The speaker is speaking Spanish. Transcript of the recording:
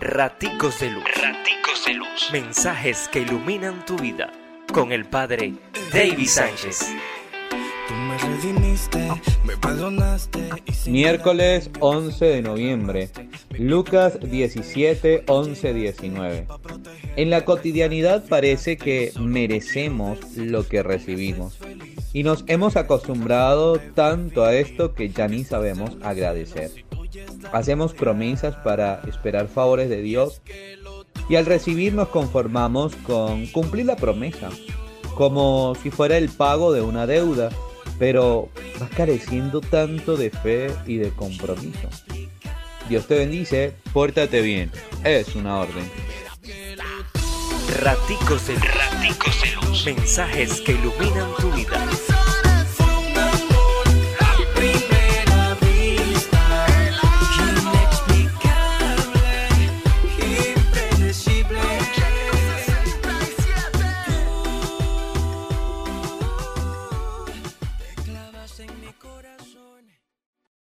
Raticos de Luz. Raticos de Luz. Mensajes que iluminan tu vida. Con el Padre David Sánchez. Miércoles 11 de noviembre. Lucas 17, 11, 19. En la cotidianidad parece que merecemos lo que recibimos. Y nos hemos acostumbrado tanto a esto que ya ni sabemos agradecer. Hacemos promesas para esperar favores de Dios y al recibir nos conformamos con cumplir la promesa, como si fuera el pago de una deuda, pero vas careciendo tanto de fe y de compromiso. Dios te bendice, pórtate bien, es una orden. Raticos de Luz. Raticos. Mensajes que iluminan tu vida. corazón.